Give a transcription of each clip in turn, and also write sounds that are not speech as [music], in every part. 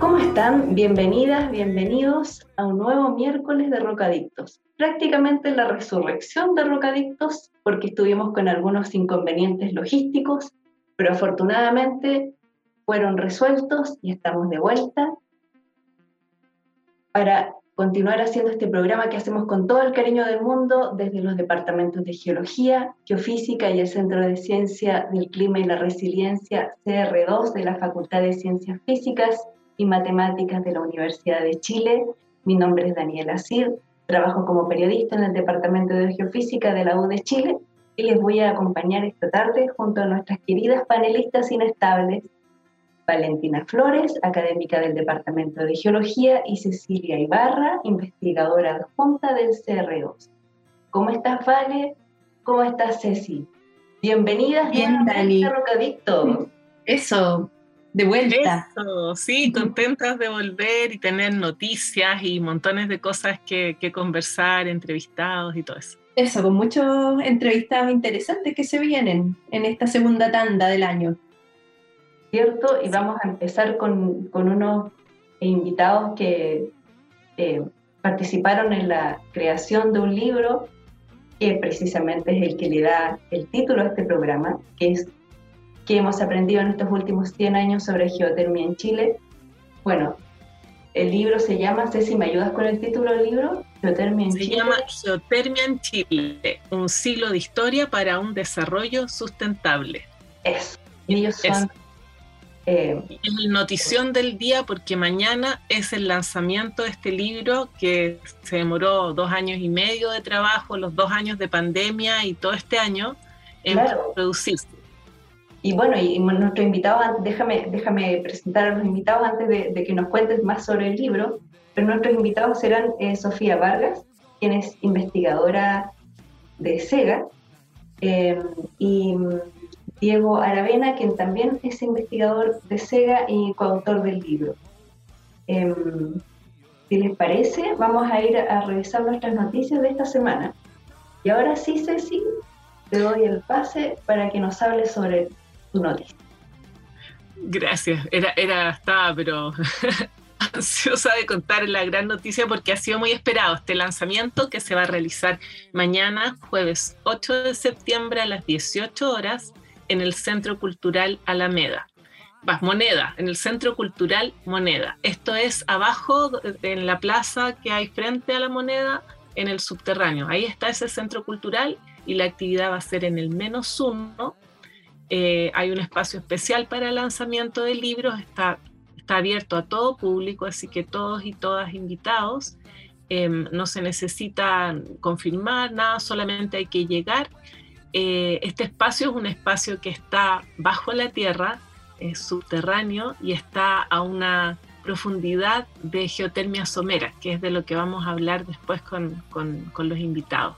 ¿Cómo están? Bienvenidas, bienvenidos a un nuevo miércoles de Rocadictos. Prácticamente la resurrección de Rocadictos porque estuvimos con algunos inconvenientes logísticos, pero afortunadamente fueron resueltos y estamos de vuelta para continuar haciendo este programa que hacemos con todo el cariño del mundo desde los departamentos de Geología, Geofísica y el Centro de Ciencia del Clima y la Resiliencia CR2 de la Facultad de Ciencias Físicas y Matemáticas de la Universidad de Chile. Mi nombre es Daniela Cid, trabajo como periodista en el Departamento de Geofísica de la U de Chile y les voy a acompañar esta tarde junto a nuestras queridas panelistas inestables, Valentina Flores, académica del Departamento de Geología, y Cecilia Ibarra, investigadora adjunta del CR2. ¿Cómo estás, Vale? ¿Cómo estás, Ceci? Bienvenidas Bien, Dani. a Rocadicto. Eso, de vuelta. Eso, sí, contentas de volver y tener noticias y montones de cosas que, que conversar, entrevistados y todo eso. Eso, con muchos entrevistados interesantes que se vienen en esta segunda tanda del año. ¿Cierto? Y vamos a empezar con, con unos invitados que eh, participaron en la creación de un libro que precisamente es el que le da el título a este programa, que es que hemos aprendido en estos últimos 100 años sobre geotermia en Chile. Bueno, el libro se llama, sé si me ayudas con el título del libro, Geotermia en Se Chile. llama Geotermia en Chile, un siglo de historia para un desarrollo sustentable. Eso. Y ellos Eso. son... eh, Es la notición del día porque mañana es el lanzamiento de este libro que se demoró dos años y medio de trabajo, los dos años de pandemia y todo este año en Claro. producirse. Y bueno, y nuestro invitado, an- déjame, déjame presentar a los invitados antes de, que nos cuentes más sobre el libro, pero nuestros invitados serán eh, Sofía Vargas, quien es investigadora de SEGA, eh, y mm, Diego Aravena, quien también es investigador de SEGA y coautor del libro. Em, si les parece, vamos a ir a revisar nuestras noticias de esta semana. Y ahora sí, Ceci, te doy el pase para que nos hables sobre Gracias, era, era, estaba, pero [laughs] ansiosa de contar la gran noticia porque ha sido muy esperado este lanzamiento que se va a realizar mañana, jueves 8 de septiembre a las 18 horas en el Centro Cultural Alameda. Vas, Moneda, en el Centro Cultural Moneda. Esto es abajo en la plaza que hay frente a la Moneda, en el subterráneo. Ahí está ese centro cultural y la actividad va a ser en el menos uno eh, hay un espacio especial para el lanzamiento de libros, está, está abierto a todo público, así que todos y todas invitados. Eh, no se necesita confirmar nada, solamente hay que llegar. Eh, este espacio es un espacio que está bajo la tierra, es subterráneo y está a una profundidad de geotermia somera, que es de lo que vamos a hablar después con, con, con los invitados,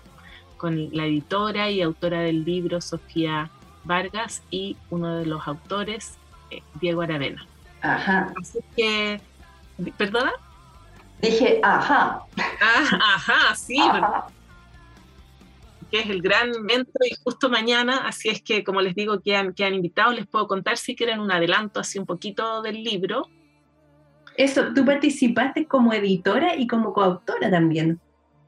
con la editora y autora del libro, Sofía Vargas y uno de los autores, eh, Diego Aravena. Ajá. Así que, ¿perdona? Dije, ajá. Ah, ajá, sí, ajá. que es el gran evento y justo mañana, así es que como les digo que han, que han invitado, les puedo contar si quieren un adelanto así un poquito del libro. Eso, tú participaste como editora y como coautora también.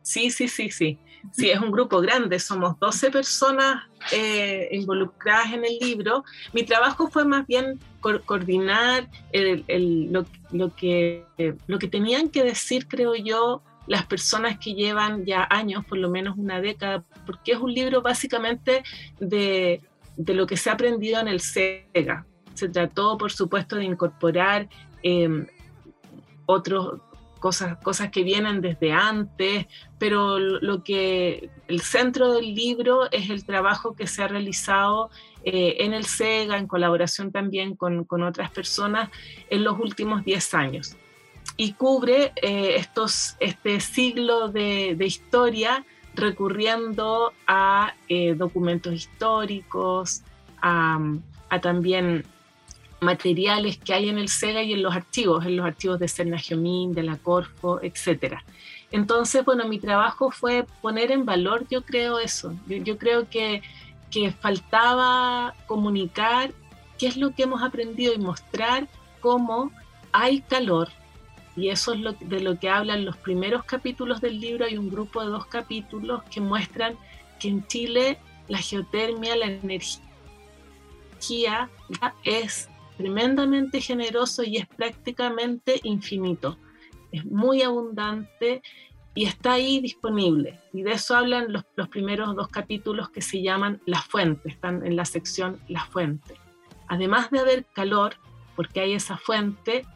Sí, sí, sí, sí. Sí, es un grupo grande, somos 12 personas eh, involucradas en el libro. Mi trabajo fue más bien co coordinar lo, que, lo que tenían que decir, creo yo, las personas que llevan ya años, por lo menos una década, porque es un libro básicamente de, de lo que se ha aprendido en el SEGA. Se trató, por supuesto, de incorporar eh, otros cosas, cosas que vienen desde antes, pero lo que el centro del libro es el trabajo que se ha realizado eh, en el SEGA, en colaboración también con, con, otras personas, en los últimos 10 años. y cubre eh, estos, este siglo de, historia recurriendo a eh, documentos históricos, a, también materiales que hay en el SEGA y en los archivos, en los archivos de Serna de la Corfo, etc. Entonces, bueno, mi trabajo fue poner en valor, yo creo eso, yo, creo que, que faltaba comunicar qué es lo que hemos aprendido y mostrar cómo hay calor, y eso es lo, de lo que hablan los primeros capítulos del libro. Hay un grupo de dos capítulos que muestran que en Chile la geotermia, la energía es tremendamente generoso y es prácticamente infinito. Es muy abundante y está ahí disponible. Y de eso hablan los, los primeros dos capítulos que se llaman La Fuente, están en la sección La Fuente. Además de haber calor, porque hay esa fuente,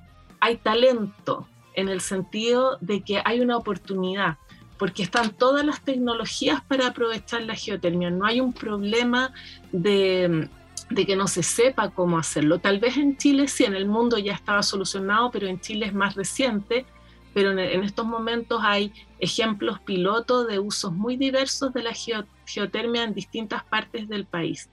hay talento en el sentido de que hay una oportunidad, porque están todas las tecnologías para aprovechar la geotermia. No hay un problema de, que no se sepa cómo hacerlo. Tal vez en Chile sí, en el mundo ya estaba solucionado, pero en Chile es más reciente. Pero en, estos momentos hay ejemplos pilotos de usos muy diversos de la geotermia en distintas partes del país.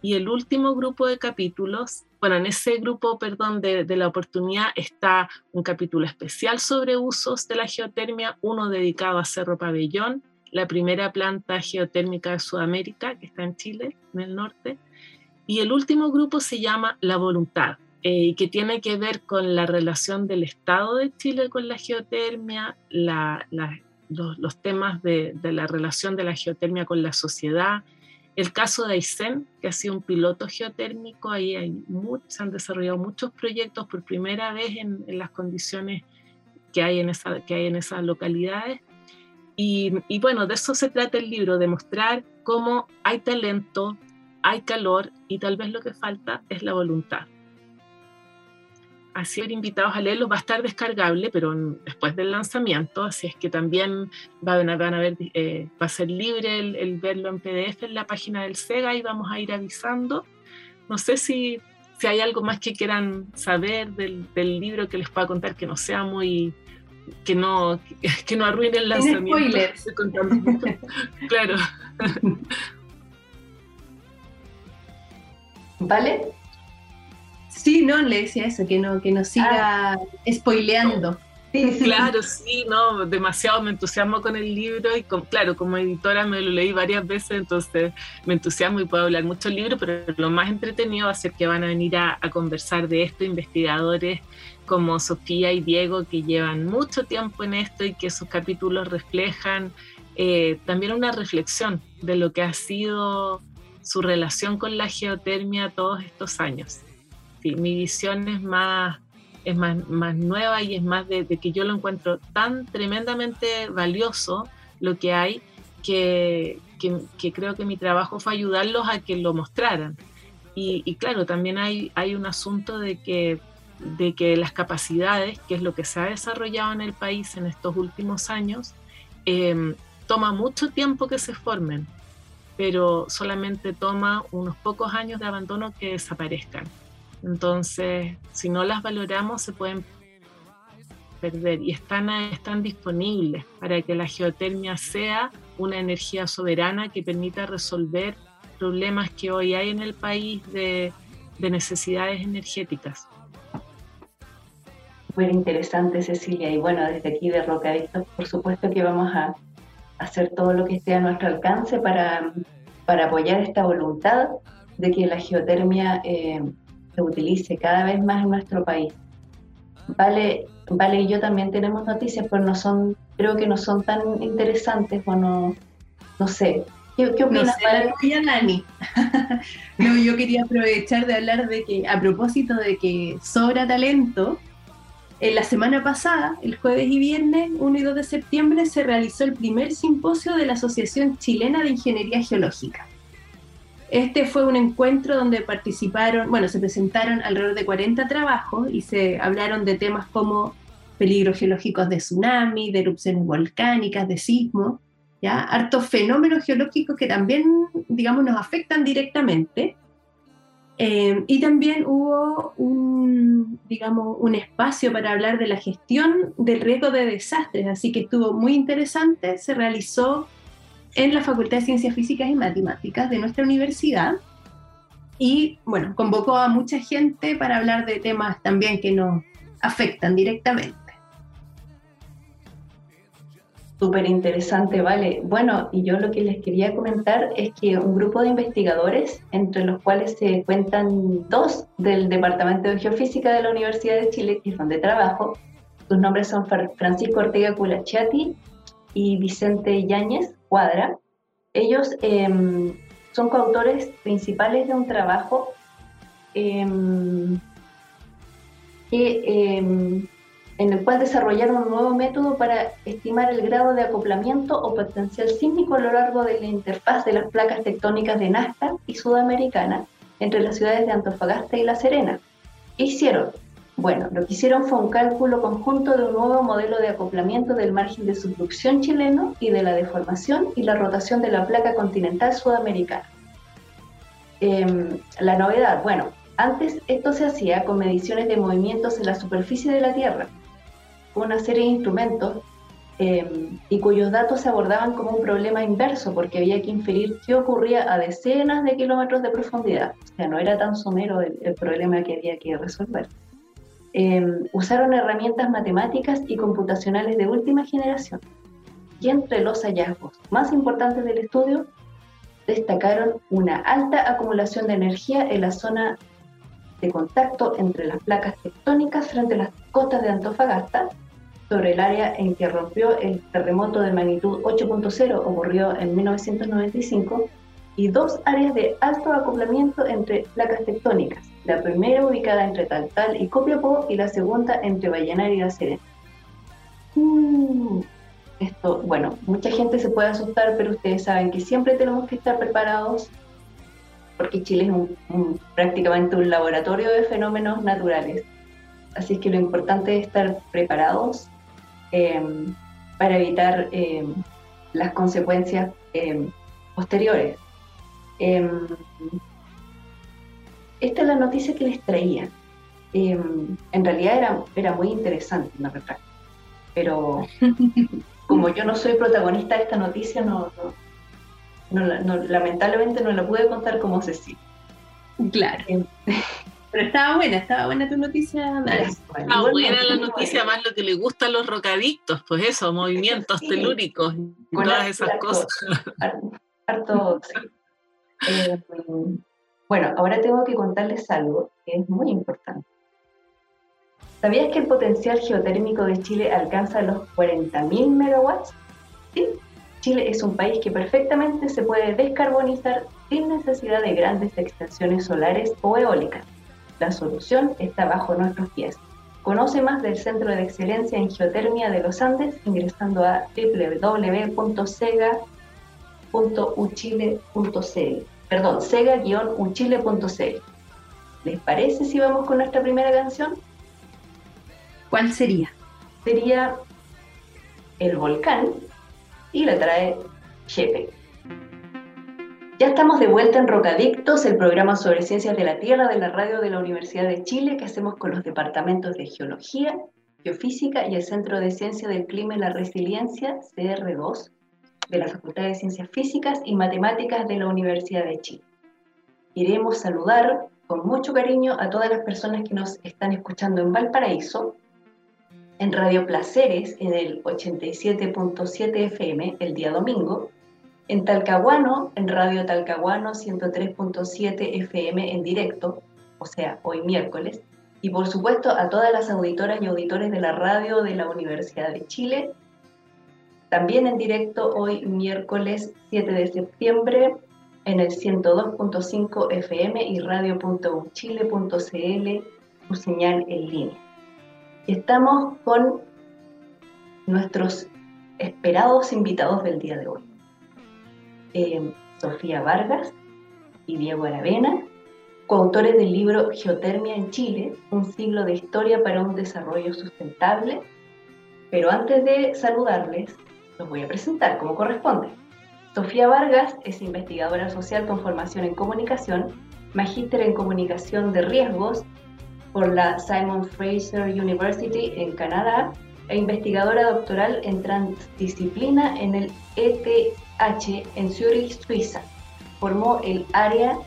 Y el último grupo de capítulos bueno, en ese grupo, perdón, de, la oportunidad está un capítulo especial sobre usos de la geotermia, uno dedicado a Cerro Pabellón, la primera planta geotérmica de Sudamérica, que está en Chile, en el norte. Y el último grupo se llama La Voluntad, eh, que tiene que ver con la relación del Estado de Chile con la geotermia, los, temas de, la relación de la geotermia con la sociedad, el caso de Aysén, que ha sido un piloto geotérmico, ahí hay se han desarrollado muchos proyectos por primera vez en, las condiciones que hay en, esa, que esas localidades. Y, bueno, de eso se trata el libro, de mostrar cómo hay talento, hay calor y tal vez lo que falta es la voluntad así ser invitados a leerlo. Va a estar descargable, pero después del lanzamiento, así es que también van a, van a ver, eh, va a ser libre el, verlo en PDF en la página del SEGA y vamos a ir avisando. No sé si, si hay algo más que quieran saber del, del libro que les pueda contar que no sea muy que no, [laughs] que no arruine el lanzamiento. [laughs] claro. [laughs] ¿Vale? Sí, no, le decía eso, que no, que no siga ah. spoileando. Claro, sí, no, demasiado me entusiasmo con el libro y claro, como editora me lo leí varias veces, entonces me entusiasmo y puedo hablar mucho del libro, pero lo más entretenido va a ser que van a venir a, conversar de esto investigadores como Sofía y Diego que llevan mucho tiempo en esto y que sus capítulos reflejan eh, también una reflexión de lo que ha sido su relación con la geotermia todos estos años mi visión es más, es más, más nueva y es más de, que yo lo encuentro tan tremendamente valioso lo que hay que, que, creo que mi trabajo fue ayudarlos a que lo mostraran. Y, claro, también hay, hay un asunto de que, de que las capacidades, que es lo que se ha desarrollado en el país en estos últimos años, em, toma mucho tiempo que se formen, pero solamente toma unos pocos años de abandono que desaparezcan. Entonces, si no las valoramos, se pueden perder y están, están disponibles para que la geotermia sea una energía soberana que permita resolver problemas que hoy hay en el país de, necesidades energéticas. Muy interesante, Cecilia. Y bueno, desde aquí de Rocadictos, por supuesto que vamos a hacer todo lo que esté a nuestro alcance para, para apoyar esta voluntad de que la geotermia eh, se utilice cada vez más en nuestro país. Vale, vale y yo también tenemos noticias, pero no son, creo que no son tan interesantes o no, no sé. ¿Qué, qué opinas, [laughs] no yo, yo quería aprovechar de hablar de que, a propósito de que sobra talento, en la semana pasada, el jueves y viernes 1 y 2 de septiembre, se realizó el primer simposio de la Asociación Chilena de Ingeniería Geológica. Este fue un encuentro donde participaron, bueno, se presentaron alrededor de 40 trabajos y se hablaron de temas como peligros geológicos de tsunami, de erupciones volcánicas, de sismos, ¿ya? Hartos fenómenos geológicos que también, digamos, nos afectan directamente. Eh, y también hubo un, digamos, un espacio para hablar de la gestión del riesgo de desastres, así que estuvo muy interesante, se realizó en la Facultad de Ciencias Físicas y Matemáticas de nuestra universidad y, bueno, convocó a mucha gente para hablar de temas también que nos afectan directamente. Súper interesante, vale. Bueno, y yo lo que les quería comentar es que un grupo de investigadores, entre los cuales se cuentan dos del Departamento de Geofísica de la Universidad de Chile, que es donde trabajo, sus nombres son Francisco Ortega Culachati y Vicente Yáñez Cuadra. Ellos em, son coautores principales de un trabajo em, que em, en el cual desarrollaron un nuevo método para estimar el grado de acoplamiento o potencial sísmico a lo largo de la interfaz de las placas tectónicas de Nazca y Sudamericana entre las ciudades de Antofagasta y La Serena. ¿Qué hicieron? Bueno, lo que hicieron fue un cálculo conjunto de un nuevo modelo de acoplamiento del margen de subducción chileno y de la deformación y la rotación de la placa continental sudamericana. Em, la novedad, bueno, antes esto se hacía con mediciones de movimientos en la superficie de la Tierra, una serie de instrumentos eh, y cuyos datos se abordaban como un problema inverso porque había que inferir qué ocurría a decenas de kilómetros de profundidad. O sea, no era tan somero el, problema que había que resolver. Eh, usaron herramientas matemáticas y computacionales de última generación. Y entre los hallazgos más importantes del estudio destacaron una alta acumulación de energía en la zona de contacto entre las placas tectónicas frente a las costas de Antofagasta, sobre el área en que rompió el terremoto de magnitud 8.0 ocurrió en 1995, y dos áreas de alto acoplamiento entre placas tectónicas, la primera ubicada entre Taltal y Copiapó y la segunda entre Vallenar y La Serena. Mm, esto, bueno, mucha gente se puede asustar, pero ustedes saben que siempre tenemos que estar preparados porque Chile es prácticamente un laboratorio de fenómenos naturales. Así que lo importante es estar preparados em, para evitar em, las consecuencias em, posteriores. esta es la noticia que les traía. en realidad era, era muy interesante, la verdad. Pero [laughs] como yo no soy protagonista de esta noticia, no no, lamentablemente no la pude contar como Cecilia. Claro. [laughs] Pero estaba buena, estaba buena tu noticia. Estaba buena la noticia, más lo que le gusta a los rocadictos, pues eso, movimientos [laughs] telúricos, todas esas cosas. Harto, eh, bueno, ahora tengo que contarles algo que es muy importante. ¿Sabías que el potencial geotérmico de Chile alcanza los 40.000 megawatts? Sí, Chile es un país que perfectamente se puede descarbonizar sin necesidad de grandes extensiones solares o eólicas. La solución está bajo nuestros pies. Conoce más del Centro de Excelencia en Geotermia de los Andes ingresando a www.sega.uchile.cl. Perdón, sega-uchile.cl. ¿Les parece si vamos con nuestra primera canción? ¿Cuál sería? Sería El Volcán y la trae Chepe. Ya estamos de vuelta en Rocadictos, el programa sobre ciencias de la Tierra de la radio de la Universidad de Chile que hacemos con los departamentos de Geología, Geofísica y el Centro de Ciencia del Clima y la Resiliencia, CR2, de la Facultad de Ciencias Físicas y Matemáticas de la Universidad de Chile. Queremos saludar con mucho cariño a todas las personas que nos están escuchando en Valparaíso, en Radio Placeres en el 87.7 FM el día domingo, en Talcahuano en Radio Talcahuano 103.7 FM en directo, o sea, hoy miércoles, y por supuesto a todas las auditoras y auditores de la radio de la Universidad de Chile, también en directo hoy miércoles 7 de septiembre en el 102.5 FM y radio.uchile.cl, su señal en línea. Estamos con nuestros esperados invitados del día de hoy. Eh, Sofía Vargas y Diego Aravena, coautores del libro Geotermia en Chile, un siglo de historia para un desarrollo sustentable. Pero antes de saludarles, los voy a presentar como corresponde. Sofía Vargas es investigadora social con formación en comunicación, magíster en comunicación de riesgos por la Simon Fraser University en Canadá e investigadora doctoral en transdisciplina en el ETH en Zurich, Suiza. Formó el área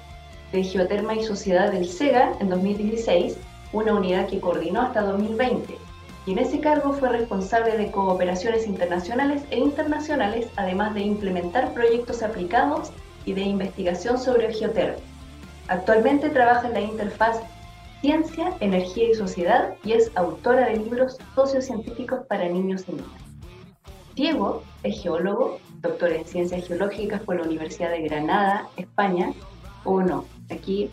de Geoterma y Sociedad del SEGA en 2016, una unidad que coordinó hasta 2020. Y en ese cargo fue responsable de cooperaciones internacionales e internacionales, además de implementar proyectos aplicados y de investigación sobre geotermia. Actualmente trabaja en la interfaz Ciencia, Energía y Sociedad y es autora de libros sociocientíficos para niños y niñas. Diego es geólogo, doctor en Ciencias Geológicas por la Universidad de Granada, España. O no, aquí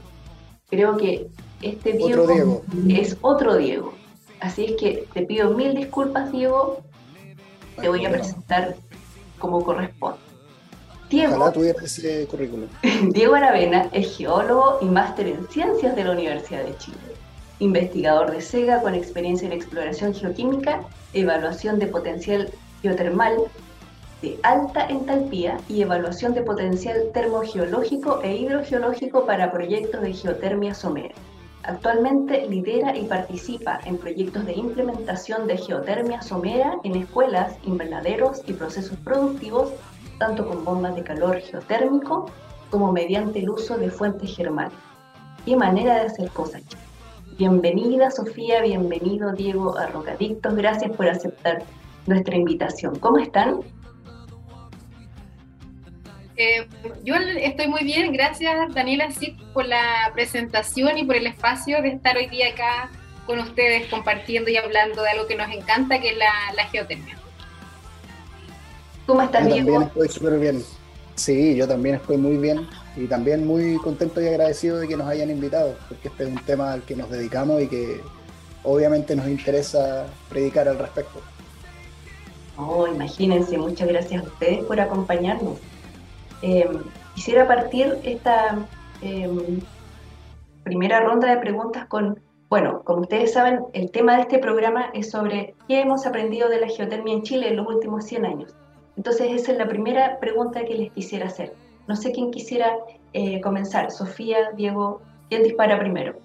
creo que este Diego, es otro Diego. Así es que te pido mil disculpas, Diego. Te voy a presentar como corresponde. Diego, ese currículum. [laughs] Diego Aravena es geólogo y máster en ciencias de la Universidad de Chile. Investigador de SEGA con experiencia en exploración geoquímica, evaluación de potencial geotermal de alta entalpía y evaluación de potencial termogeológico e hidrogeológico para proyectos de geotermia somera. Actualmente lidera y participa en proyectos de implementación de geotermia somera en escuelas, invernaderos y procesos productivos tanto con bombas de calor geotérmico como mediante el uso de fuentes germales. Qué manera de hacer cosas. Bienvenida Sofía, bienvenido Diego a Rocadictos, gracias por aceptar nuestra invitación. ¿Cómo están? Eh, yo estoy muy bien, gracias Daniela sí, por la presentación y por el espacio de estar hoy día acá con ustedes compartiendo y hablando de algo que nos encanta, que es la, la geotermia. ¿Cómo estás, yo También estoy súper bien. Sí, yo también estoy muy bien y también muy contento y agradecido de que nos hayan invitado, porque este es un tema al que nos dedicamos y que obviamente nos interesa predicar al respecto. Oh, imagínense, muchas gracias a ustedes por acompañarnos. Em, quisiera partir esta em, primera ronda de preguntas con, bueno, como ustedes saben, el tema de este programa es sobre qué hemos aprendido de la geotermia en Chile en los últimos 100 años. Entonces esa es la primera pregunta que les quisiera hacer. No sé quién quisiera eh, comenzar. Sofía, Diego, ¿quién dispara primero?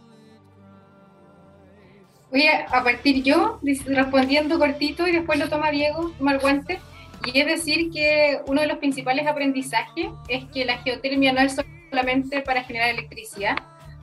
Voy a, partir yo respondiendo cortito y después lo toma Diego, toma el guante. Y es decir que uno de los principales aprendizajes es que la geotermia no es solamente para generar electricidad,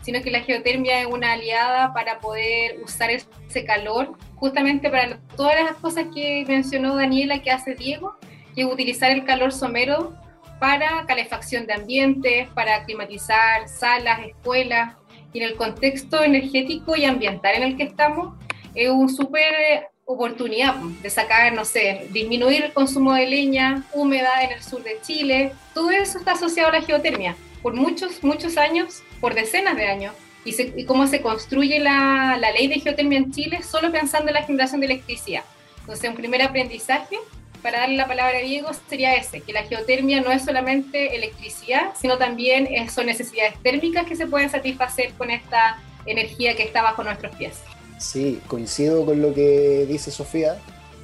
sino que la geotermia es una aliada para poder usar ese calor justamente para todas las cosas que mencionó Daniela que hace Diego, que utilizar el calor somero para calefacción de ambientes, para climatizar salas, escuelas, y en el contexto energético y ambiental en el que estamos, es una súper oportunidad de sacar, no sé, disminuir el consumo de leña, humedad en el sur de Chile, todo eso está asociado a la geotermia por muchos, muchos años, por decenas de años. Y, cómo se construye la, la ley de geotermia en Chile solo pensando en la generación de electricidad. Entonces, un primer aprendizaje para darle la palabra a Diego, sería ese, que la geotermia no es solamente electricidad, sino también son necesidades térmicas que se pueden satisfacer con esta energía que está bajo nuestros pies. Sí, coincido con lo que dice Sofía.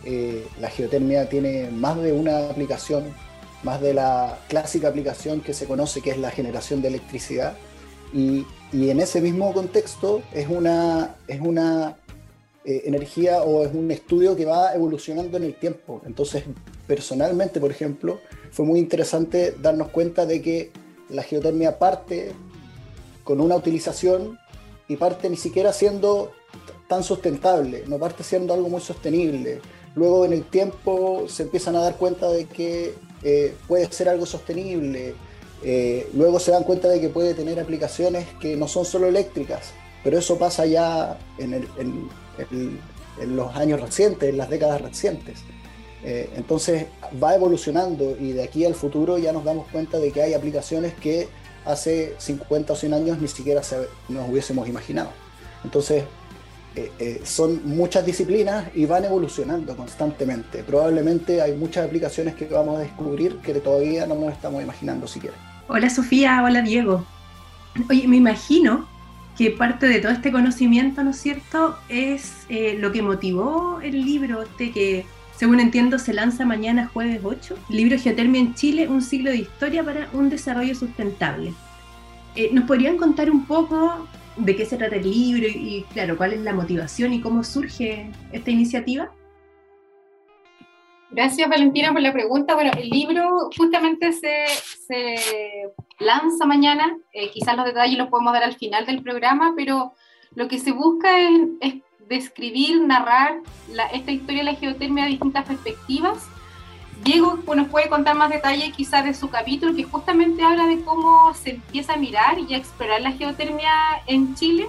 Eh, la geotermia tiene más de una aplicación, más de la clásica aplicación que se conoce, que es la generación de electricidad. Y, en ese mismo contexto es una, es una eh, energía o es un estudio que va evolucionando en el tiempo. Entonces, personalmente, por ejemplo, fue muy interesante darnos cuenta de que la geotermia parte con una utilización y parte ni siquiera siendo tan sustentable, no parte siendo algo muy sostenible. Luego en el tiempo se empiezan a dar cuenta de que eh, puede ser algo sostenible. Eh, luego se dan cuenta de que puede tener aplicaciones que no son solo eléctricas, pero eso pasa ya en, el, en, los años recientes, en las décadas recientes. Eh, entonces va evolucionando y de aquí al futuro ya nos damos cuenta de que hay aplicaciones que hace 50 o 100 años ni siquiera nos hubiésemos imaginado. Entonces eh, eh, son muchas disciplinas y van evolucionando constantemente. Probablemente hay muchas aplicaciones que vamos a descubrir que todavía no nos estamos imaginando siquiera. Hola Sofía, hola Diego. Oye, me imagino que parte de todo este conocimiento, ¿no es cierto?, es eh, lo que motivó el libro este que, según entiendo, se lanza mañana jueves 8, libro Geotermia en Chile, un siglo de historia para un desarrollo sustentable. ¿Nos podrían contar un poco de qué se trata el libro y, claro, cuál es la motivación y cómo surge esta iniciativa. Gracias Valentina por la pregunta. Bueno, el libro justamente se, se lanza mañana, eh, quizás los detalles los podemos dar al final del programa, pero lo que se busca es, es describir, narrar esta historia de la geotermia de distintas perspectivas. Diego nos puede contar más detalles quizás de su capítulo, que justamente habla de cómo se empieza a mirar y a explorar la geotermia en Chile,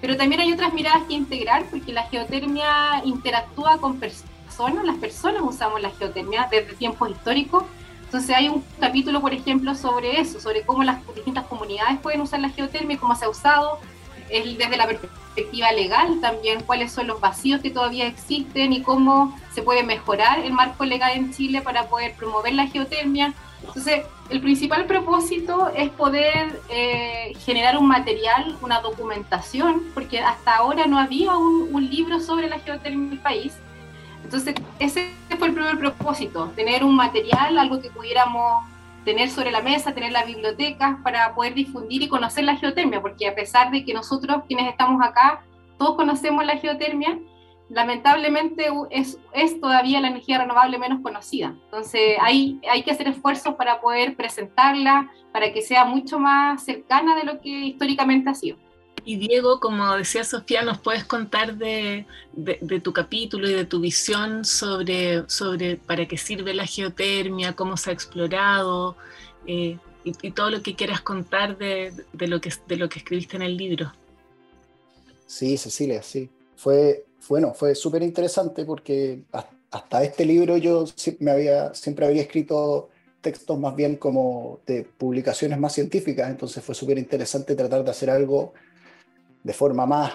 pero también hay otras miradas que integrar, porque la geotermia interactúa con personas, las personas usamos la geotermia desde tiempos históricos, entonces hay un capítulo, por ejemplo, sobre eso, sobre cómo las distintas comunidades pueden usar la geotermia, cómo se ha usado, desde la perspectiva legal también, cuáles son los vacíos que todavía existen y cómo se puede mejorar el marco legal en Chile para poder promover la geotermia. Entonces, el principal propósito es poder eh, generar un material, una documentación, porque hasta ahora no había un, un libro sobre la geotermia en el país. Entonces, ese fue el primer propósito, tener un material, algo que pudiéramos tener sobre la mesa, tener las bibliotecas para poder difundir y conocer la geotermia, porque a pesar de que nosotros quienes estamos acá, todos conocemos la geotermia, lamentablemente es, es todavía la energía renovable menos conocida. Entonces hay, hay que hacer esfuerzos para poder presentarla, para que sea mucho más cercana de lo que históricamente ha sido. Y Diego, como decía Sofía, nos puedes contar de, tu capítulo y de tu visión sobre, sobre para qué sirve la geotermia, cómo se ha explorado eh, y, todo lo que quieras contar de, lo que, de lo que escribiste en el libro. Sí, Cecilia, sí. Fue, bueno, fue súper interesante porque hasta este libro yo me había, siempre había escrito textos más bien como de publicaciones más científicas, entonces fue súper interesante tratar de hacer algo de forma más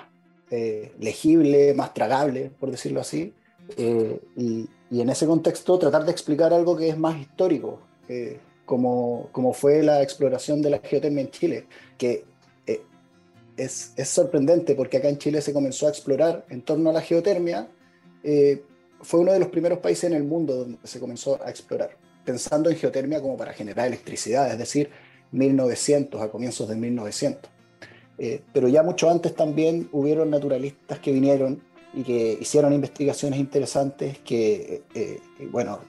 eh, legible, más tragable, por decirlo así, eh, y, en ese contexto tratar de explicar algo que es más histórico, eh, como, como, fue la exploración de la geotermia en Chile, que es, es, sorprendente porque acá en Chile se comenzó a explorar en torno a la geotermia, fue uno de los primeros países en el mundo donde se comenzó a explorar, pensando en geotermia como para generar electricidad, es decir, 1900, a comienzos de 1900. Eh, pero ya mucho antes también hubieron naturalistas que vinieron y que hicieron investigaciones interesantes que, eh, eh, bueno,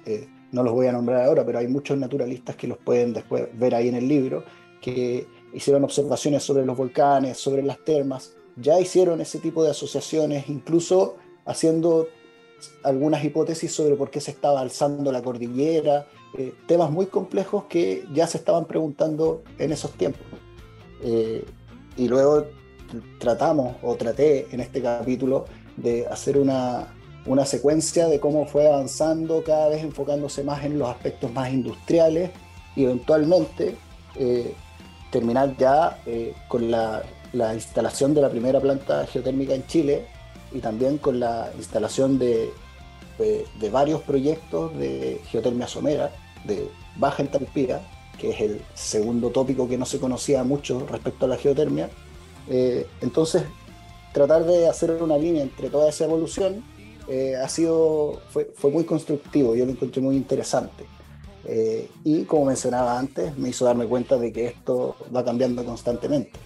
no los voy a nombrar ahora, pero hay muchos naturalistas que los pueden después ver ahí en el libro, que hicieron observaciones sobre los volcanes, sobre las termas, ya hicieron ese tipo de asociaciones, incluso haciendo algunas hipótesis sobre por qué se estaba alzando la cordillera, temas muy complejos que ya se estaban preguntando en esos tiempos y luego tratamos, o traté en este capítulo, de hacer una, una secuencia de cómo fue avanzando, cada vez enfocándose más en los aspectos más industriales y eventualmente eh, terminar ya eh, con la, la, instalación de la primera planta geotérmica en Chile y también con la instalación de, de, de varios proyectos de geotermia somera de baja entalpía que es el segundo tópico que no se conocía mucho respecto a la geotermia. Eh, entonces, tratar de hacer una línea entre toda esa evolución eh, ha sido, fue, fue, muy constructivo, yo lo encontré muy interesante. Eh, y como mencionaba antes, me hizo darme cuenta de que esto va cambiando constantemente.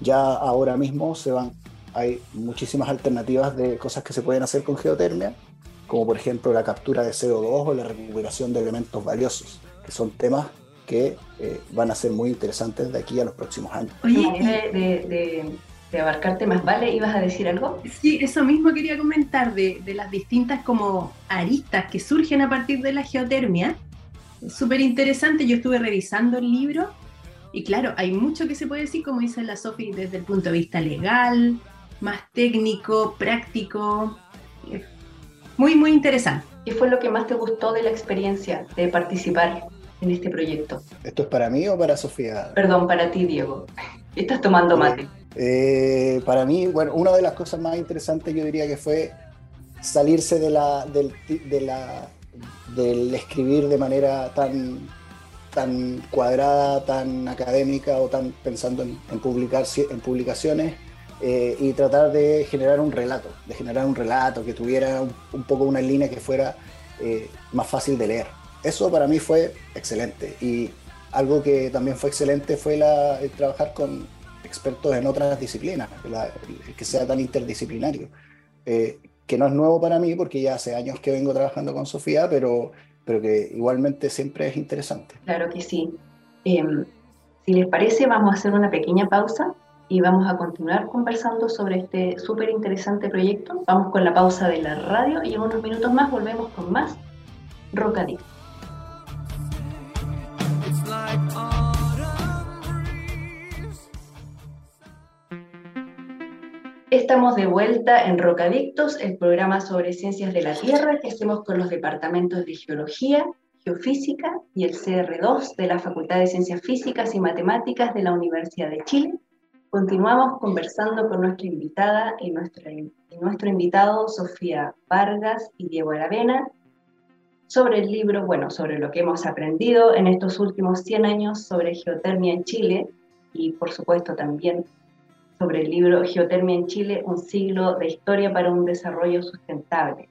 Ya ahora mismo se van, hay muchísimas alternativas de cosas que se pueden hacer con geotermia, como por ejemplo la captura de CO2 o la recuperación de elementos valiosos, que son temas que eh, van a ser muy interesantes de aquí a los próximos años. Oye, de, de, abarcarte más, ¿vale? ¿Ibas a decir algo? Sí, eso mismo quería comentar, de, de las distintas como aristas que surgen a partir de la geotermia. Súper interesante, yo estuve revisando el libro y claro, hay mucho que se puede decir, como dice la Sofi, desde el punto de vista legal, más técnico, práctico. Muy, muy interesante. ¿Qué fue lo que más te gustó de la experiencia de participar en este proyecto. ¿Esto es para mí o para Sofía? Perdón, para ti, Diego. Estás tomando mate. Eh, para mí, bueno, una de las cosas más interesantes yo diría que fue salirse de la, del, de la, del escribir de manera tan, tan cuadrada, tan académica o tan pensando en, publicar, en publicaciones eh, y tratar de generar un relato, de generar un relato que tuviera un, poco una línea que fuera eh, más fácil de leer eso para mí fue excelente. Y algo que también fue excelente fue la, trabajar con expertos en otras disciplinas, que sea tan interdisciplinario. Eh, que no es nuevo para mí porque ya hace años que vengo trabajando con Sofía, pero, pero que igualmente siempre es interesante. Claro que sí. Em, si les parece, vamos a hacer una pequeña pausa y vamos a continuar conversando sobre este súper interesante proyecto. Vamos con la pausa de la radio y en unos minutos más volvemos con más Rocadicto. Estamos de vuelta en Rocadictos, el programa sobre ciencias de la Tierra que hacemos con los departamentos de Geología, Geofísica y el CR2 de la Facultad de Ciencias Físicas y Matemáticas de la Universidad de Chile. Continuamos conversando con nuestra invitada y, nuestro invitado Sofía Vargas y Diego Aravena sobre el libro, bueno, sobre lo que hemos aprendido en estos últimos 100 años sobre geotermia en Chile y por supuesto también sobre el libro Geotermia en Chile, un siglo de historia para un desarrollo sustentable.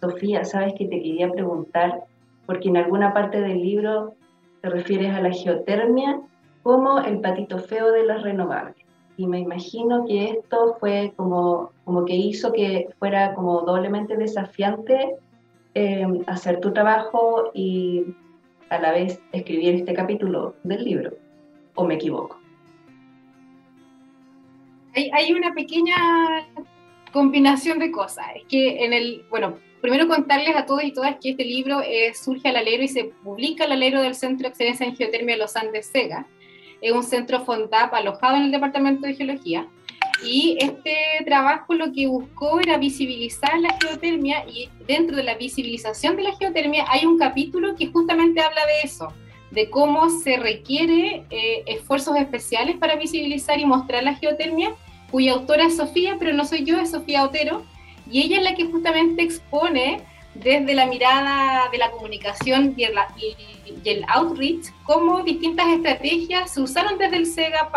Sofía, sabes que te quería preguntar, porque en alguna parte del libro te refieres a la geotermia como el patito feo de las renovables. Y me imagino que esto fue como, como que hizo que fuera como doblemente desafiante eh, hacer tu trabajo y a la vez escribir este capítulo del libro. ¿O me equivoco? Hay, una pequeña combinación de cosas. Es que en el, bueno, primero contarles a todos y todas que este libro eh, surge al alero y se publica al alero del Centro de Excelencia en Geotermia de los Andes SEGA. Es un centro FONDAP alojado en el Departamento de Geología. Y este trabajo lo que buscó era visibilizar la geotermia y dentro de la visibilización de la geotermia hay un capítulo que justamente habla de eso, de cómo se requiere eh, esfuerzos especiales para visibilizar y mostrar la geotermia, cuya autora es Sofía, pero no soy yo, es Sofía Otero, y ella es la que justamente expone desde la mirada de la comunicación y el, outreach cómo distintas estrategias se usaron desde el SEGA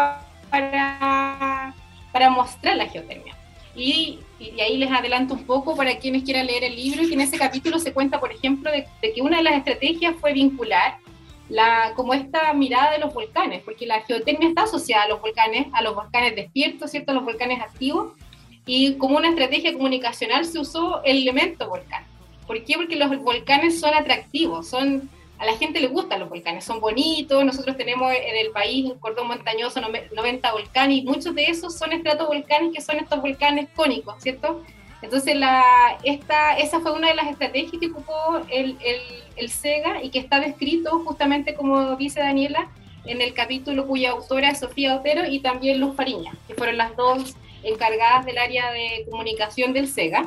para, para mostrar la geotermia. Y, y, ahí les adelanto un poco para quienes quieran leer el libro, y que en ese capítulo se cuenta, por ejemplo, de que una de las estrategias fue vincular la, como esta mirada de los volcanes, porque la geotermia está asociada a los volcanes, a los volcanes despiertos, ¿cierto? a los volcanes activos, y como una estrategia comunicacional se usó el elemento volcán. ¿Por qué? Porque los volcanes son atractivos, son, a la gente le gustan los volcanes, son bonitos, nosotros tenemos en el país un cordón montañoso, 90 volcanes, y muchos de esos son estratovolcanes, que son estos volcanes cónicos, ¿cierto? Entonces, la, esta, esa fue una de las estrategias que ocupó el, el, el, SEGA y que está descrito justamente, como dice Daniela, en el capítulo cuya autora es Sofía Otero y también Luz Fariña, que fueron las dos encargadas del área de comunicación del SEGA.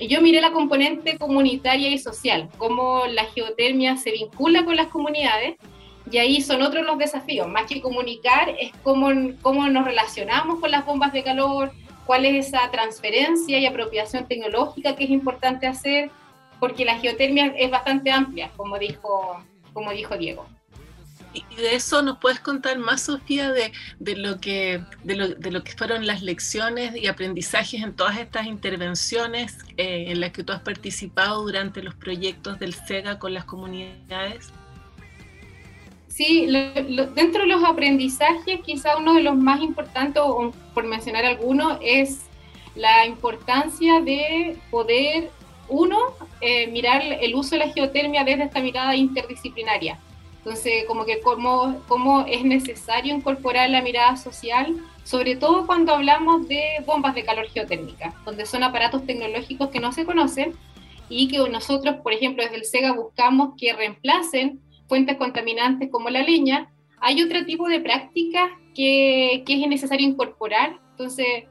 Y yo miré la componente comunitaria y social, cómo la geotermia se vincula con las comunidades, y ahí son otros los desafíos, más que comunicar, es cómo, cómo nos relacionamos con las bombas de calor, cuál es esa transferencia y apropiación tecnológica que es importante hacer, porque la geotermia es bastante amplia, como dijo, como dijo Diego. Y de eso nos puedes contar más, Sofía, de, de lo que, de, lo, de, lo, que fueron las lecciones y aprendizajes en todas estas intervenciones eh, en las que tú has participado durante los proyectos del SEGA con las comunidades. Sí, dentro de los aprendizajes, quizá uno de los más importantes, por mencionar alguno, es la importancia de poder, uno, eh, mirar el uso de la geotermia desde esta mirada interdisciplinaria. Entonces, como que cómo, cómo es necesario incorporar la mirada social, sobre todo cuando hablamos de bombas de calor geotérmica, donde son aparatos tecnológicos que no se conocen y que nosotros, por ejemplo, desde el SEGA buscamos que reemplacen fuentes contaminantes como la leña, hay otro tipo de prácticas que, que, es necesario incorporar. Entonces,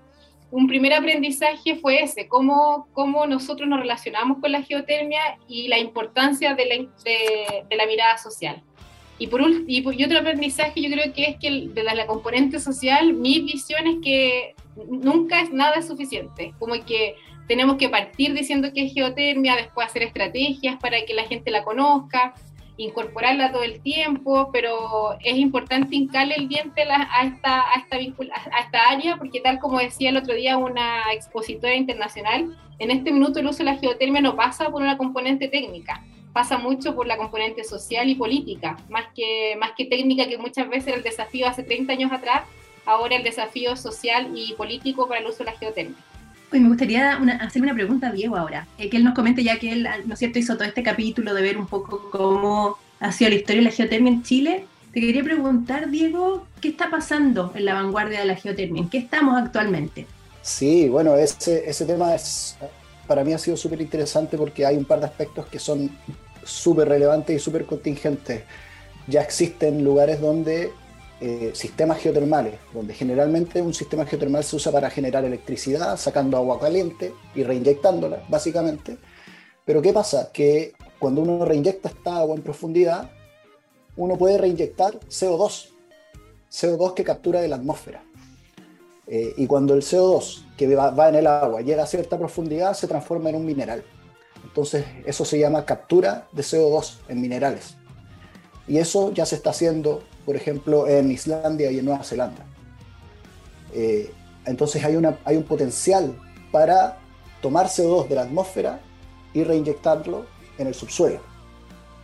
un primer aprendizaje fue ese, cómo, cómo nosotros nos relacionamos con la geotermia y la importancia de la, de, la mirada social. Y, por, y, y, otro aprendizaje yo creo que es que de la, la, componente social, mi visión es que nunca es nada suficiente, como que tenemos que partir diciendo que es geotermia, después hacer estrategias para que la gente la conozca, incorporarla todo el tiempo, pero es importante hincarle el diente a esta, a, esta a esta área, porque tal como decía el otro día una expositora internacional, en este minuto el uso de la geotermia no pasa por una componente técnica, pasa mucho por la componente social y política, más que, más que técnica, que muchas veces era el desafío hace 30 años atrás, ahora el desafío social y político para el uso de la geotermia. Me gustaría hacer una pregunta a Diego ahora, eh, que él nos comente ya que él, ¿no es cierto?, hizo todo este capítulo de ver un poco cómo ha sido la historia de la geotermia en Chile. Te quería preguntar, Diego, ¿qué está pasando en la vanguardia de la geotermia? ¿En qué estamos actualmente? Sí, bueno, ese, ese tema para mí ha sido súper interesante porque hay un par de aspectos que son súper relevantes y súper contingentes. Ya existen lugares donde eh, sistemas geotermales, donde generalmente un sistema geotermal se usa para generar electricidad, sacando agua caliente y reinyectándola, básicamente. Pero ¿qué pasa? Que cuando uno reinyecta esta agua en profundidad, uno puede reinyectar CO2, CO2 que captura de la atmósfera. Eh, y cuando el CO2 que va, va, en el agua llega a cierta profundidad, se transforma en un mineral. Entonces, eso se llama captura de CO2 en minerales. Y eso ya se está haciendo por ejemplo, en Islandia y en Nueva Zelanda. Eh, entonces hay, una, hay un potencial para tomar CO2 de la atmósfera y reinyectarlo en el subsuelo,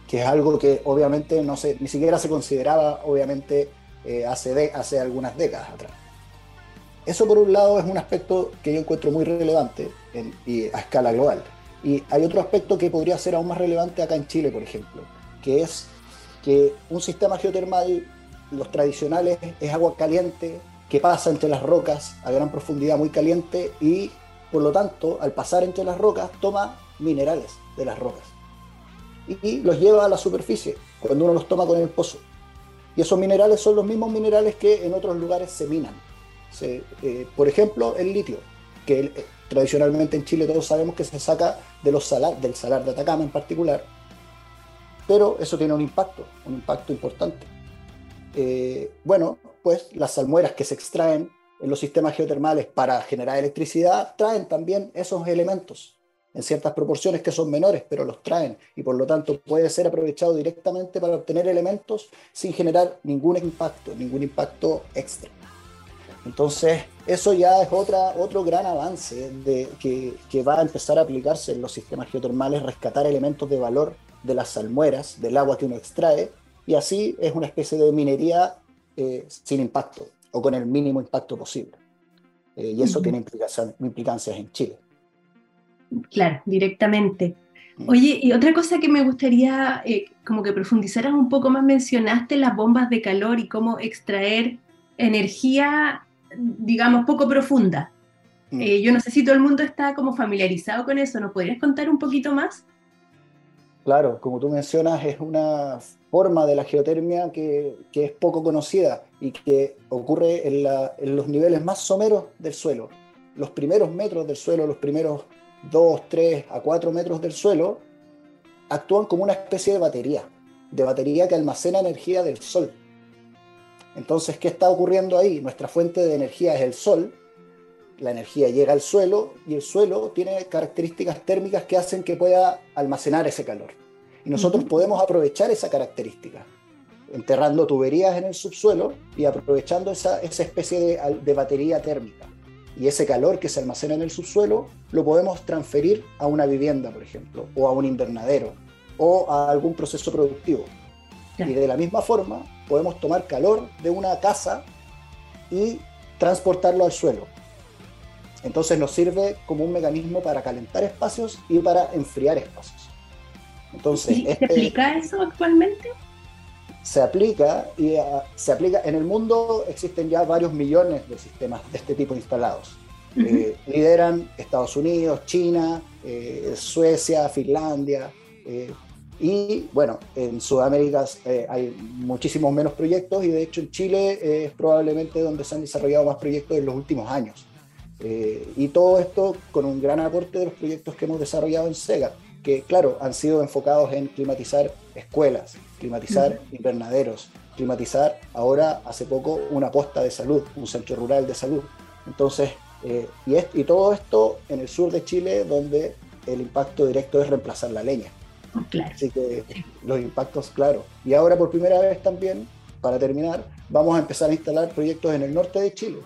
que es algo que obviamente no se, ni siquiera se consideraba obviamente eh, hace, hace algunas décadas atrás. Eso por un lado es un aspecto que yo encuentro muy relevante y a escala global. Y hay otro aspecto que podría ser aún más relevante acá en Chile, por ejemplo, que es que un sistema geotermal, los tradicionales, es agua caliente que pasa entre las rocas a gran profundidad, muy caliente, y por lo tanto, al pasar entre las rocas, toma minerales de las rocas y los lleva a la superficie cuando uno los toma con el pozo. Y esos minerales son los mismos minerales que en otros lugares se minan. Eh, por ejemplo, el litio, que eh, tradicionalmente en Chile todos sabemos que se saca de los del salar de Atacama en particular, pero eso tiene un impacto, un impacto importante. Eh, bueno, pues las salmueras que se extraen en los sistemas geotermales para generar electricidad traen también esos elementos en ciertas proporciones que son menores, pero los traen y por lo tanto puede ser aprovechado directamente para obtener elementos sin generar ningún impacto, ningún impacto extra. Entonces, eso ya es otra, otro gran avance de, que, que va a empezar a aplicarse en los sistemas geotermales, rescatar elementos de valor de las salmueras, del agua que uno extrae, y así es una especie de minería eh, sin impacto o con el mínimo impacto posible. Eh, y eso tiene implicancias en Chile. Claro, directamente. Mm. Oye, y otra cosa que me gustaría eh, como que profundizaras un poco más, mencionaste las bombas de calor y cómo extraer energía, digamos, poco profunda. Mm. yo no sé si todo el mundo está como familiarizado con eso, ¿nos podrías contar un poquito más? Claro, como tú mencionas, es una forma de la geotermia que, es poco conocida y que ocurre en, los niveles más someros del suelo. Los primeros metros del suelo, los primeros 2, 3 a 4 metros del suelo, actúan como una especie de batería, de batería que almacena energía del sol. Entonces, ¿qué está ocurriendo ahí? Nuestra fuente de energía es el sol, la energía llega al suelo y el suelo tiene características térmicas que hacen que pueda almacenar ese calor. Y nosotros podemos aprovechar esa característica, enterrando tuberías en el subsuelo y aprovechando esa, especie de, de batería térmica. Y ese calor que se almacena en el subsuelo lo podemos transferir a una vivienda, por ejemplo, o a un invernadero, o a algún proceso productivo. Y de la misma forma podemos tomar calor de una casa y transportarlo al suelo. Entonces nos sirve como un mecanismo para calentar espacios y para enfriar espacios. Entonces, ¿Se este aplica eso actualmente? Se aplica y ah, se aplica. En el mundo existen ya varios millones de sistemas de este tipo instalados. Eh, lideran Estados Unidos, China, eh, Suecia, Finlandia. Eh, y bueno, en Sudamérica hay muchísimos menos proyectos y de hecho en Chile es probablemente donde se han desarrollado más proyectos en los últimos años. Eh, y todo esto con un gran aporte de los proyectos que hemos desarrollado en SEGA, que claro, han sido enfocados en climatizar escuelas, climatizar invernaderos, climatizar ahora hace poco una posta de salud, un centro rural de salud. Entonces, eh, y, y todo esto en el sur de Chile, donde el impacto directo es reemplazar la leña. Así que los impactos, claro. Y ahora por primera vez también, para terminar, vamos a empezar a instalar proyectos en el norte de Chile,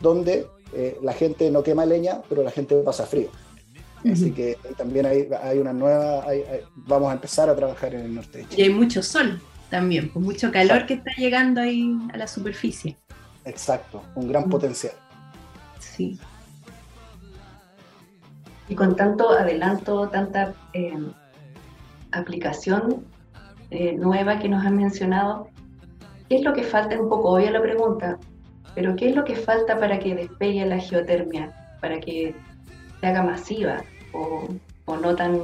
donde eh, la gente no quema leña, pero la gente pasa frío. Así que también hay, hay una nueva, vamos a empezar a trabajar en el norte de Chile. Y hay mucho sol también, con mucho calor que está llegando ahí a la superficie. Exacto, un gran Mm. potencial. Sí. Y con tanto adelanto, tanta eh, aplicación eh, nueva que nos han mencionado, ¿qué es lo que falta? Un poco obvia la pregunta, pero ¿qué es lo que falta para que despegue la geotermia? Para que se haga masiva o, o no tan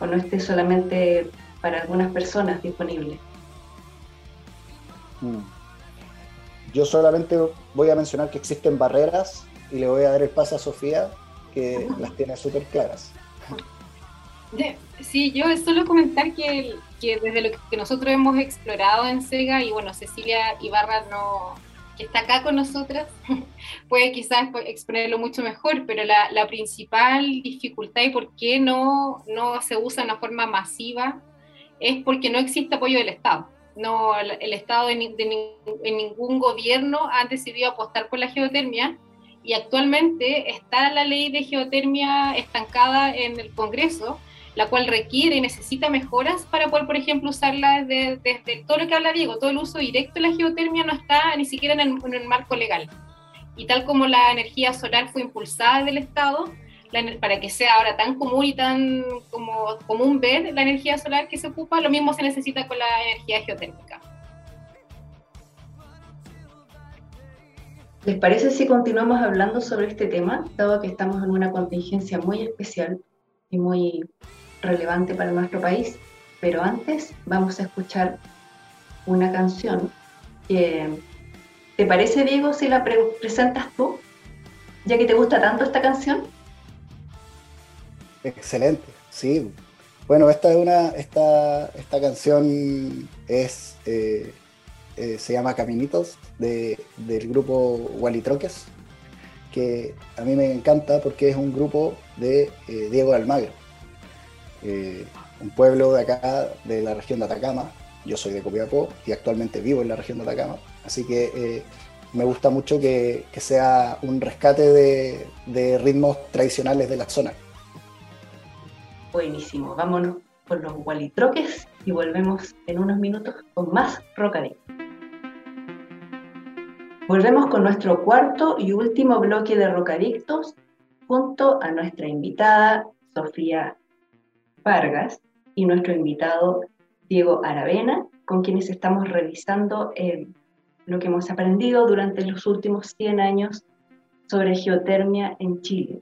o no esté solamente para algunas personas disponible. Mm. Yo solamente voy a mencionar que existen barreras y le voy a dar el paso a Sofía, que las tiene súper claras. Sí, yo solo comentar que, que desde lo que nosotros hemos explorado en SEGA, y bueno, Cecilia Ibarra no, que está acá con nosotras, [laughs] puede quizás exponerlo mucho mejor, pero la, la principal dificultad y por qué no, no se usa de una forma masiva es porque no existe apoyo del Estado. No, el, Estado de, de en ningún gobierno ha decidido apostar por la geotermia y actualmente está la ley de geotermia estancada en el Congreso, la cual requiere y necesita mejoras para poder, por ejemplo, usarla desde, todo lo que habla Diego, todo el uso directo de la geotermia no está ni siquiera en el, marco legal. Y tal como la energía solar fue impulsada del Estado, para que sea ahora tan común y tan como común ver la energía solar que se ocupa, lo mismo se necesita con la energía geotérmica. ¿Les parece si continuamos hablando sobre este tema, dado que estamos en una contingencia muy especial y muy relevante para nuestro país? Pero antes vamos a escuchar una canción que, ¿te parece, Diego, si la pre- presentas tú? Ya que te gusta tanto esta canción. Excelente, sí. Bueno, esta es una, esta, esta canción es, eh, eh, se llama Caminitos de, del grupo Walitroques, que a mí me encanta porque es un grupo de eh, Diego Almagro, eh, un pueblo de acá, de la región de Atacama. Yo soy de Copiapó y actualmente vivo en la región de Atacama, así que eh, me gusta mucho que, sea un rescate de, ritmos tradicionales de la zona. Buenísimo, vámonos por los Walitroques y volvemos en unos minutos con más Rocadicto. Volvemos con nuestro cuarto y último bloque de Rocadictos junto a nuestra invitada Sofía Vargas y nuestro invitado Diego Aravena, con quienes estamos revisando eh, lo que hemos aprendido durante los últimos 100 años sobre geotermia en Chile.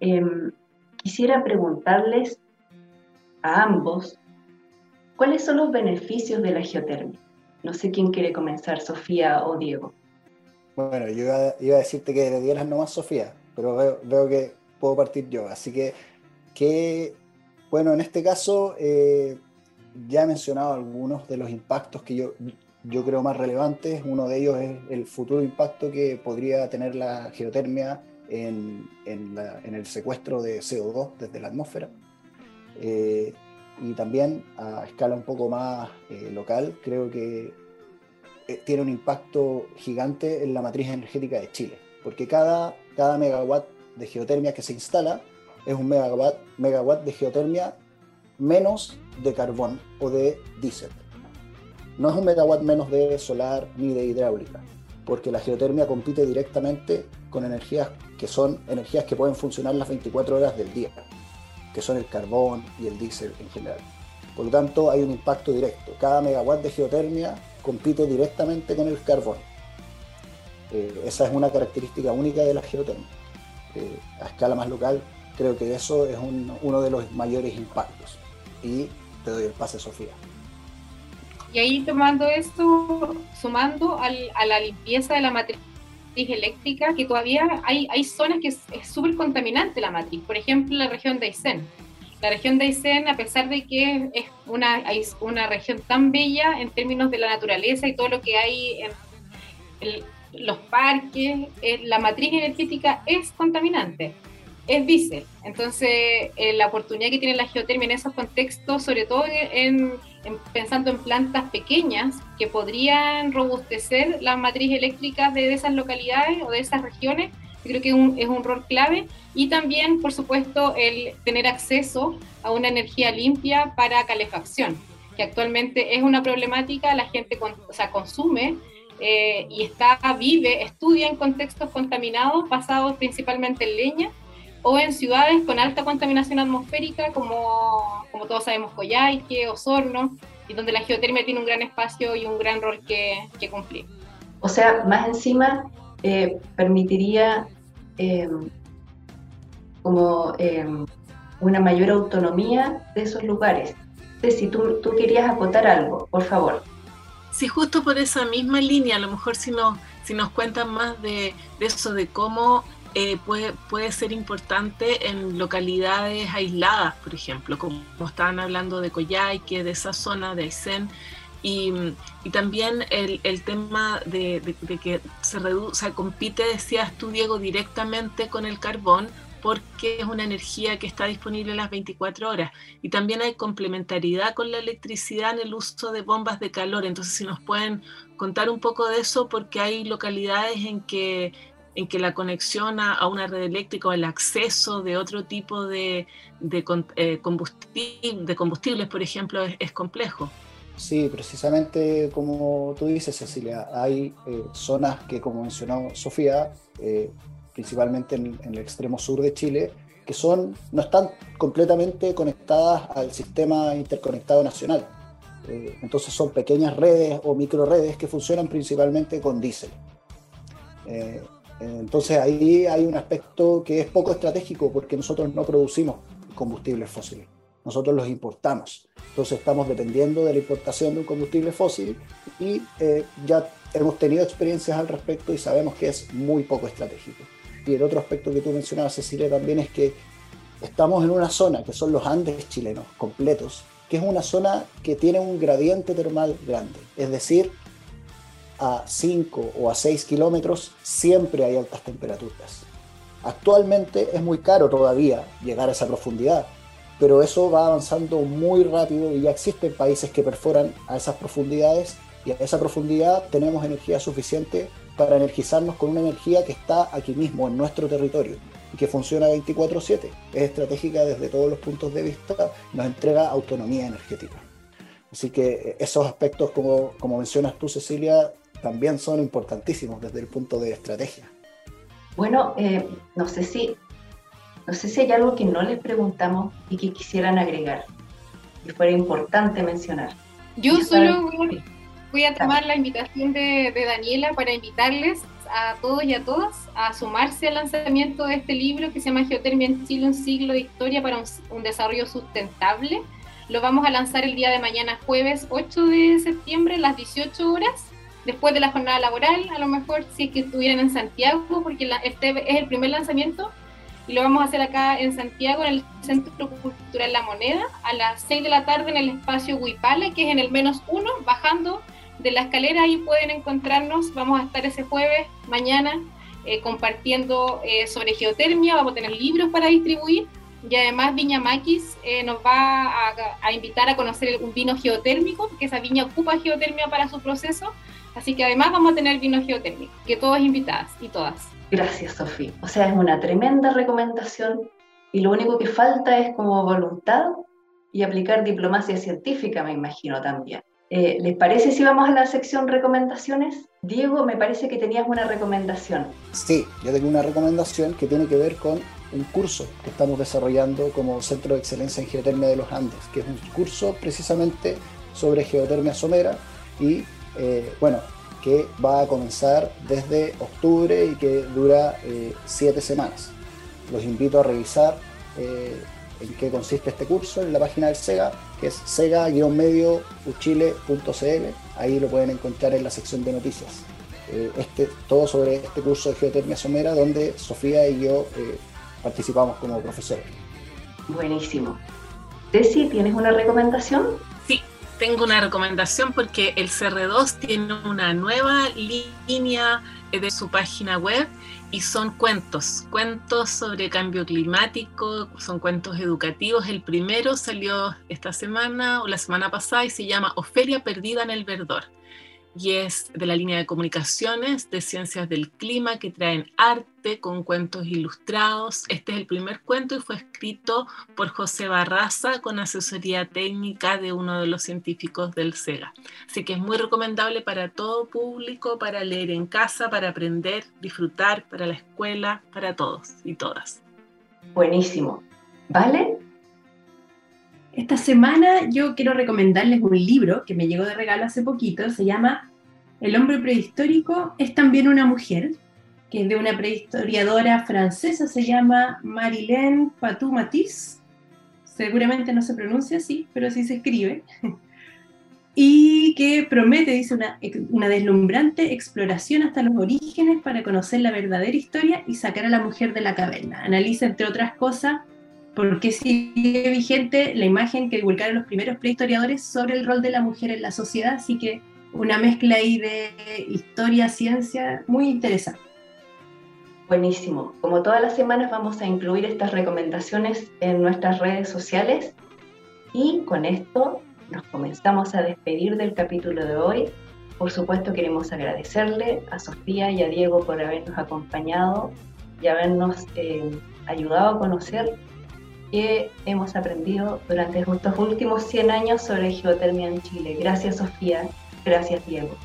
Em, quisiera preguntarles a ambos cuáles son los beneficios de la geotermia. No sé quién quiere comenzar, Sofía o Diego. Bueno, yo iba, iba a decirte que le dieras nomás Sofía, pero veo, veo que puedo partir yo. Así que, que bueno, en este caso eh, ya he mencionado algunos de los impactos que yo, yo creo más relevantes. Uno de ellos es el futuro impacto que podría tener la geotermia en, en, la- en el secuestro de CO2 desde la atmósfera. Eh, y también a escala un poco más eh, local, creo que eh, tiene un impacto gigante en la matriz energética de Chile, porque cada, cada megawatt de geotermia que se instala es un megawatt, megawatt de geotermia menos de carbón o de diésel. No es un megawatt menos de solar ni de hidráulica, porque la geotermia compite directamente con energías que son energías que pueden funcionar las 24 horas del día, que son el carbón y el diésel en general. Por lo tanto, hay un impacto directo. Cada megawatt de geotermia compite directamente con el carbón. Eh, esa es una característica única de la geotermia. Eh, a escala más local, creo que eso es un- uno de los mayores impactos. Y te doy el pase, Sofía. Y ahí tomando esto, sumando al- a la limpieza de la matriz eléctrica, que todavía hay, hay zonas que es súper contaminante la matriz. Por ejemplo, la región de Aysén. La región de Aysén, a pesar de que es una, una región tan bella en términos de la naturaleza y todo lo que hay en, los parques, eh, la matriz energética es contaminante, es diésel. Entonces, eh, la oportunidad que tiene la geotermia en esos contextos, sobre todo en, en- pensando en plantas pequeñas que podrían robustecer las matriz eléctricas de, esas localidades o de esas regiones, creo que un, es un rol clave. Y también, por supuesto, el tener acceso a una energía limpia para calefacción, que actualmente es una problemática, la gente con- o sea, consume eh, y está, vive, estudia en contextos contaminados basados principalmente en leña o en ciudades con alta contaminación atmosférica como, como todos sabemos Coyhaique, Osorno, y donde la geotermia tiene un gran espacio y un gran rol que, que cumplir. O sea, más encima eh, permitiría eh, como eh, una mayor autonomía de esos lugares. Si tú, tú querías acotar algo, por favor. Sí, justo por esa misma línea, a lo mejor si nos, si nos cuentan más de, de eso, de cómo eh, puede, puede ser importante en localidades aisladas, por ejemplo, como estaban hablando de Coyhaique, de esa zona de Aysén, y, y, también el, el tema de, de, de, que se reduce, o sea, compite, decías tú, Diego, directamente con el carbón, porque es una energía que está disponible las 24 horas. Y también hay complementariedad con la electricidad en el uso de bombas de calor. Entonces, si nos pueden contar un poco de eso, porque hay localidades en que en que la conexión a, una red eléctrica o el acceso de otro tipo de, eh, combustibles, por ejemplo, es, complejo. Sí, precisamente como tú dices, Cecilia, hay eh, zonas que, como mencionó Sofía, eh, principalmente en, el extremo sur de Chile, que son, no están completamente conectadas al sistema interconectado nacional. Entonces son pequeñas redes o micro redes que funcionan principalmente con diésel. Eh, entonces ahí hay un aspecto que es poco estratégico porque nosotros no producimos combustibles fósiles, nosotros los importamos. Entonces estamos dependiendo de la importación de un combustible fósil y eh, ya hemos tenido experiencias al respecto y sabemos que es muy poco estratégico. Y el otro aspecto que tú mencionabas, Cecilia, también es que estamos en una zona que son los Andes chilenos completos, que es una zona que tiene un gradiente termal grande. Es decir, a 5 o a 6 kilómetros siempre hay altas temperaturas. Actualmente es muy caro todavía llegar a esa profundidad, pero eso va avanzando muy rápido y ya existen países que perforan a esas profundidades y a esa profundidad tenemos energía suficiente para energizarnos con una energía que está aquí mismo, en nuestro territorio, y que funciona 24/7. Es estratégica desde todos los puntos de vista, nos entrega autonomía energética. Así que esos aspectos, como, como mencionas tú, Cecilia, también son importantísimos desde el punto de estrategia. Bueno, eh, no sé si no sé si hay algo que no les preguntamos y que quisieran agregar, que fuera importante mencionar. Yo solo voy, voy a tomar la invitación de, de, Daniela para invitarles a todos y a todas a sumarse al lanzamiento de este libro que se llama Geotermia en Chile, un siglo de historia para un, un desarrollo sustentable. Lo vamos a lanzar el día de mañana, jueves 8 de septiembre, a las 18 horas después de la jornada laboral, a lo mejor si es que estuvieran en Santiago, porque la, este es el primer lanzamiento y lo vamos a hacer acá en Santiago, en el Centro Cultural La Moneda, a las 6 de la tarde en el espacio Huipala, que es en el menos uno, bajando de la escalera, ahí pueden encontrarnos, vamos a estar ese jueves, mañana, eh, compartiendo eh, sobre geotermia, vamos a tener libros para distribuir, y además Viña Maquis eh, nos va a, a, invitar a conocer un vino geotérmico, que esa viña ocupa geotermia para su proceso, Así que además vamos a tener vino geotérmico, que todas invitadas y todas. Gracias, Sofía. O sea, es una tremenda recomendación y lo único que falta es como voluntad y aplicar diplomacia científica, me imagino también. Eh, ¿Les parece si vamos a la sección recomendaciones? Diego, me parece que tenías una recomendación. Sí, yo tengo una recomendación que tiene que ver con un curso que estamos desarrollando como Centro de Excelencia en Geotermia de los Andes, que es un curso precisamente sobre geotermia somera y eh, bueno, que va a comenzar desde octubre y que dura eh, siete semanas. Los invito a revisar eh, en qué consiste este curso en la página del SEGA, que es sega-uchile.cl. Ahí lo pueden encontrar en la sección de noticias. Este, todo sobre este curso de geotermia somera, donde Sofía y yo participamos como profesores. Buenísimo. Ceci, ¿tienes una recomendación? Tengo una recomendación porque el CR2 tiene una nueva línea de su página web y son cuentos, cuentos sobre cambio climático, son cuentos educativos. El primero salió esta semana o la semana pasada y se llama Ofelia perdida en el verdor. Y es de la línea de comunicaciones de ciencias del clima que traen arte con cuentos ilustrados. Este es el primer cuento y fue escrito por José Barraza con asesoría técnica de uno de los científicos del SEGA. Así que es muy recomendable para todo público, para leer en casa, para aprender, disfrutar, para la escuela, para todos y todas. Buenísimo. ¿Vale? Esta semana yo quiero recomendarles un libro que me llegó de regalo hace poquito, se llama El hombre prehistórico es también una mujer, que es de una prehistoriadora francesa, se llama Marilène Patou Matisse. Seguramente no se pronuncia así, pero así se escribe. [laughs] y que promete, dice, una, una deslumbrante exploración hasta los orígenes para conocer la verdadera historia y sacar a la mujer de la caverna. Analiza, entre otras cosas, porque sigue vigente la imagen que divulgaron los primeros prehistoriadores sobre el rol de la mujer en la sociedad, así que una mezcla ahí de historia, ciencia, muy interesante. Buenísimo. Como todas las semanas vamos a incluir estas recomendaciones en nuestras redes sociales y con esto nos comenzamos a despedir del capítulo de hoy. Por supuesto queremos agradecerle a Sofía y a Diego por habernos acompañado y habernos eh, ayudado a conocer que hemos aprendido durante estos últimos 100 años sobre geotermia en Chile. Gracias, Sofía. Gracias, Diego.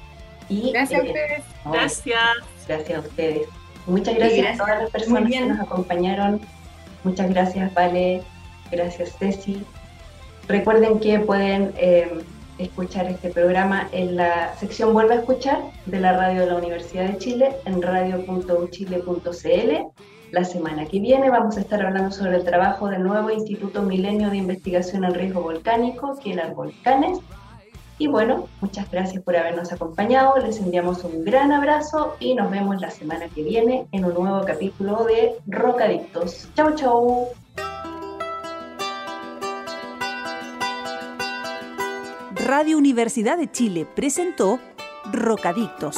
Y, gracias a eh, ustedes. gracias. Gracias a ustedes. Muchas gracias, a todas las personas que nos acompañaron. Muchas gracias, Vale. Gracias, Ceci. Recuerden que pueden eh, escuchar este programa en la sección Vuelve a escuchar de la radio de la Universidad de Chile en radio.uchile.cl la semana que viene vamos a estar hablando sobre el trabajo del nuevo Instituto Milenio de Investigación en Riesgo Volcánico, eran volcanes. Y bueno, muchas gracias por habernos acompañado, les enviamos un gran abrazo y nos vemos la semana que viene en un nuevo capítulo de Rocadictos. Chau, chau. Radio Universidad de Chile presentó Rocadictos